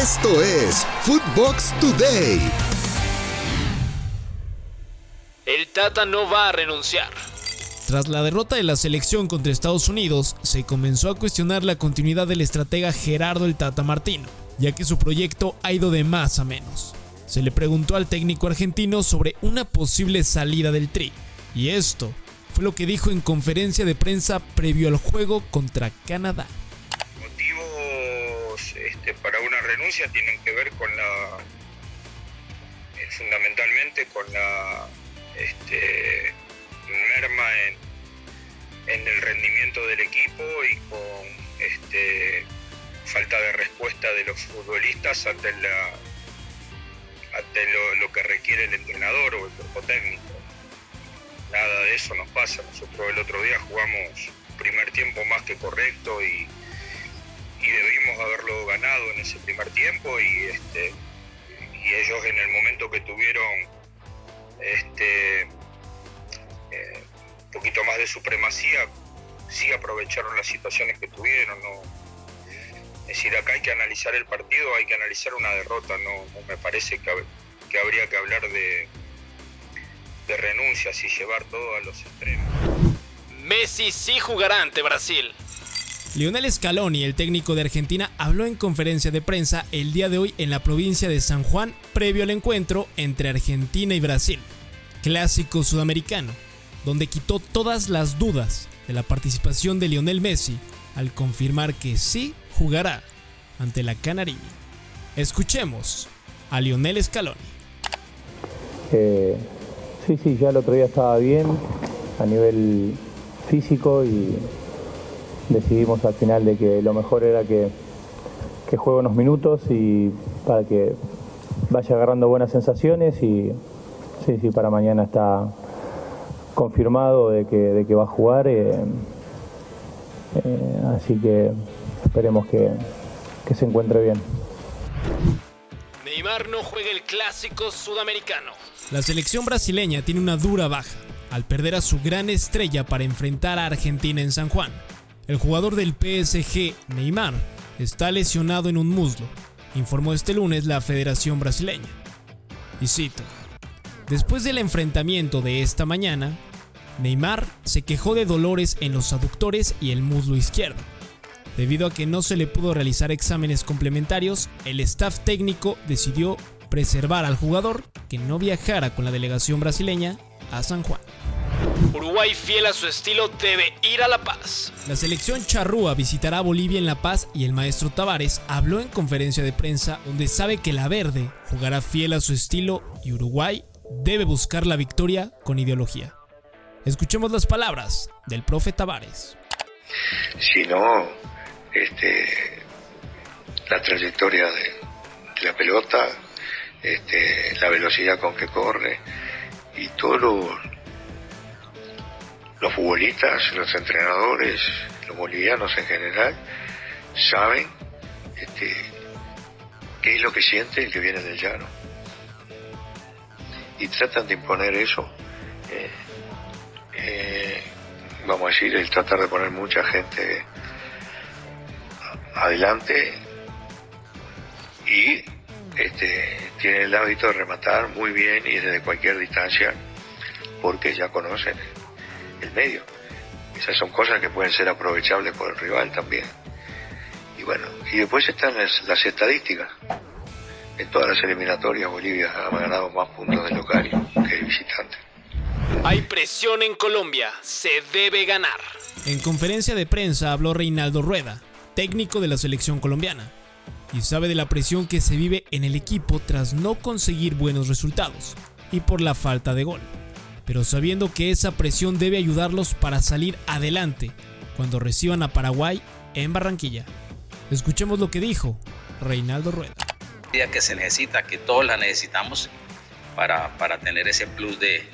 Esto es Footbox Today. El Tata no va a renunciar. Tras la derrota de la selección contra Estados Unidos, se comenzó a cuestionar la continuidad del estratega Gerardo el Tata Martino, ya que su proyecto ha ido de más a menos. Se le preguntó al técnico argentino sobre una posible salida del Tri, y esto fue lo que dijo en conferencia de prensa previo al juego contra Canadá para una renuncia tienen que ver con la, eh, fundamentalmente con la este, merma en, el rendimiento del equipo y con este, falta de respuesta de los futbolistas ante, la, ante lo, que requiere el entrenador o el cuerpo técnico. Nada de eso nos pasa. Nosotros el otro día jugamos primer tiempo más que correcto y y debimos haberlo ganado en ese primer tiempo y este ellos en el momento que tuvieron este eh, un poquito más de supremacía sí aprovecharon las situaciones que tuvieron no es decir acá hay que analizar el partido hay que analizar una derrota no, me parece que, que, habría que hablar de de renuncias y llevar todo a los extremos. Messi sí jugará ante Brasil Lionel Scaloni, el técnico de Argentina, habló en conferencia de prensa el día de hoy en la provincia de San Juan previo al encuentro entre Argentina y Brasil, clásico sudamericano, donde quitó todas las dudas de la participación de Lionel Messi al confirmar que sí jugará ante la Canariña. Escuchemos a Lionel Scaloni. Eh, sí, sí, ya el otro día estaba bien a nivel físico y decidimos al final de que lo mejor era que, que juegue unos minutos y para que vaya agarrando buenas sensaciones y sí, sí, para mañana está confirmado de que, de que va a jugar, eh, eh, así que esperemos que, que se encuentre bien. Neymar no juega el clásico sudamericano. La selección brasileña tiene una dura baja al perder a su gran estrella para enfrentar a Argentina en San Juan. El jugador del PSG, Neymar, está lesionado en un muslo, informó este lunes la Federación Brasileña. Y cito, después del enfrentamiento de esta mañana, Neymar se quejó de dolores en los aductores y el muslo izquierdo. Debido a que no se le pudo realizar exámenes complementarios, el staff técnico decidió preservar al jugador que no viajara con la delegación brasileña a San Juan. Uruguay, fiel a su estilo, debe ir a La Paz. La selección charrúa visitará Bolivia en La Paz y el maestro Tavares habló en conferencia de prensa donde sabe que la verde jugará fiel a su estilo y Uruguay debe buscar la victoria con ideología. Escuchemos las palabras del profe Tavares. Si no, este, la trayectoria de, la pelota, este, la velocidad con que corre y todo lo, los futbolistas, los entrenadores, los bolivianos en general, saben este, qué es lo que siente el que viene del llano. Y tratan de imponer eso. Eh, eh, vamos a decir, el tratar de poner mucha gente adelante y este, tienen el hábito de rematar muy bien y desde cualquier distancia porque ya conocen el medio. Esas son cosas que pueden ser aprovechables por el rival también. Y bueno, y después están las, estadísticas. En todas las eliminatorias Bolivia ha ganado más puntos de local que de visitante. Hay presión en Colombia, se debe ganar. En conferencia de prensa habló Reinaldo Rueda, técnico de la selección colombiana, y sabe de la presión que se vive en el equipo tras no conseguir buenos resultados y por la falta de gol pero sabiendo que esa presión debe ayudarlos para salir adelante cuando reciban a Paraguay en Barranquilla. Escuchemos lo que dijo Reinaldo Rueda. que se necesita, que todos la necesitamos para, tener ese plus de,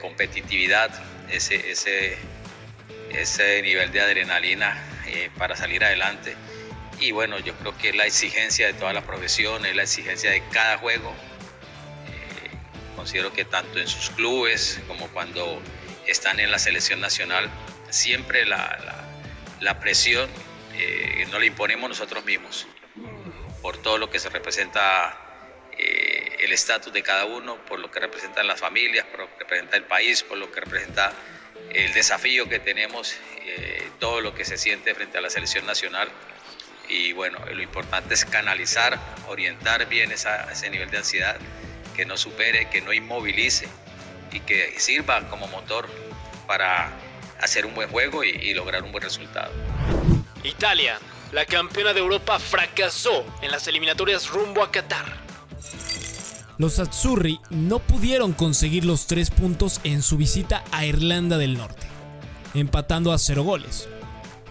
competitividad, ese, ese, ese nivel de adrenalina eh, para salir adelante. Y bueno, yo creo que la exigencia de todas las profesiones, la exigencia de cada juego, Considero que tanto en sus clubes como cuando están en la selección nacional, siempre la, presión eh, no la imponemos nosotros mismos. por todo lo que se representa eh, el estatus de cada uno, por lo que representan las familias, por lo que representa el país, por lo que representa el desafío que tenemos, eh, todo lo que se siente frente a la selección nacional. Y bueno, lo importante es canalizar, orientar bien ese nivel de ansiedad, que no supere, que no inmovilice y que sirva como motor para hacer un buen juego y lograr un buen resultado. Italia, la campeona de Europa, fracasó en las eliminatorias rumbo a Qatar. Los Azzurri no pudieron conseguir los tres puntos en su visita a Irlanda del Norte, empatando a cero goles.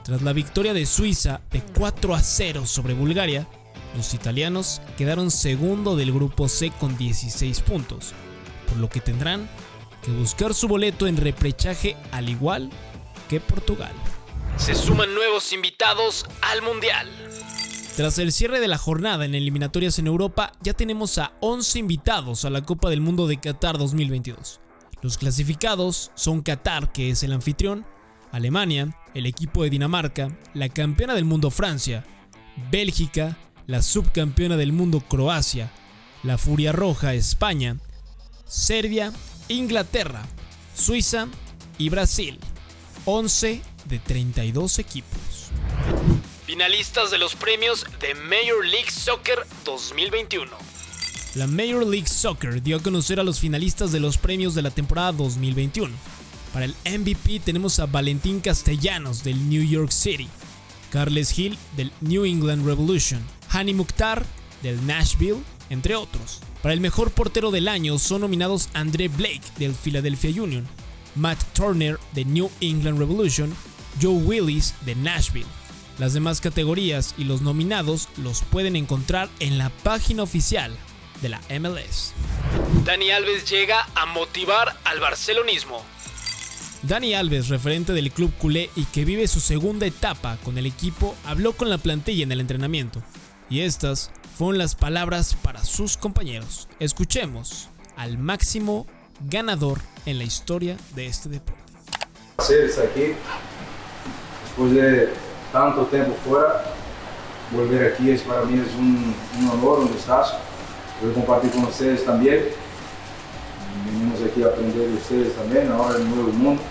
Tras la victoria de Suiza de 4 a 0 sobre Bulgaria, los italianos quedaron segundo del grupo C con 16 puntos, por lo que tendrán que buscar su boleto en reprechaje al igual que Portugal. Se suman nuevos invitados al Mundial. Tras el cierre de la jornada en eliminatorias en Europa, ya tenemos a 11 invitados a la Copa del Mundo de Qatar 2022. Los clasificados son Qatar, que es el anfitrión, Alemania, el equipo de Dinamarca, la campeona del mundo Francia, Bélgica, la subcampeona del mundo Croacia, la Furia Roja España, Serbia, Inglaterra, Suiza y Brasil. 11 de 32 equipos. Finalistas de los premios de Major League Soccer 2021. La Major League Soccer dio a conocer a los finalistas de los premios de la temporada 2021. Para el MVP tenemos a Valentín Castellanos del New York City, Carles Hill del New England Revolution, Hani Mukhtar del Nashville, entre otros. Para el mejor portero del año son nominados André Blake del Philadelphia Union, Matt Turner de New England Revolution, Joe Willis de Nashville. Las demás categorías y los nominados los pueden encontrar en la página oficial de la MLS. Dani Alves llega a motivar al barcelonismo. Dani Alves, referente del club culé y que vive su segunda etapa con el equipo, habló con la plantilla en el entrenamiento. Y estas fueron las palabras para sus compañeros. Escuchemos al máximo ganador en la historia de este deporte. aquí, después de tanto tiempo fuera, volver aquí es para mí es un, honor, un descanso. Voy compartir con ustedes también. Venimos aquí a aprender de ustedes también, ahora el nuevo mundo.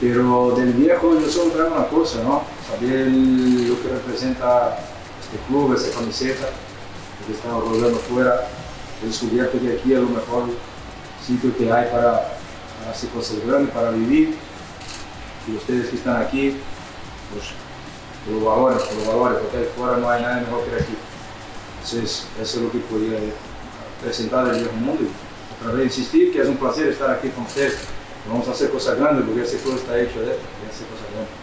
Pero del viejo yo solo traigo una cosa, ¿no? Saber lo que representa este club, esta camiseta, que estamos rodando fuera. He descubierto que aquí es lo mejor sitio que hay para, para hacer cosas grandes, para vivir. Y ustedes que están aquí, pues valores, por los valores, porque ahí fuera no hay nada mejor que aquí. Entonces, eso es lo que podía presentar el viejo mundo. Y otra vez insistir que es un placer estar aquí con ustedes. Vamos a hacer cosas grandes porque ese todo está hecho de hacer cosas grandes.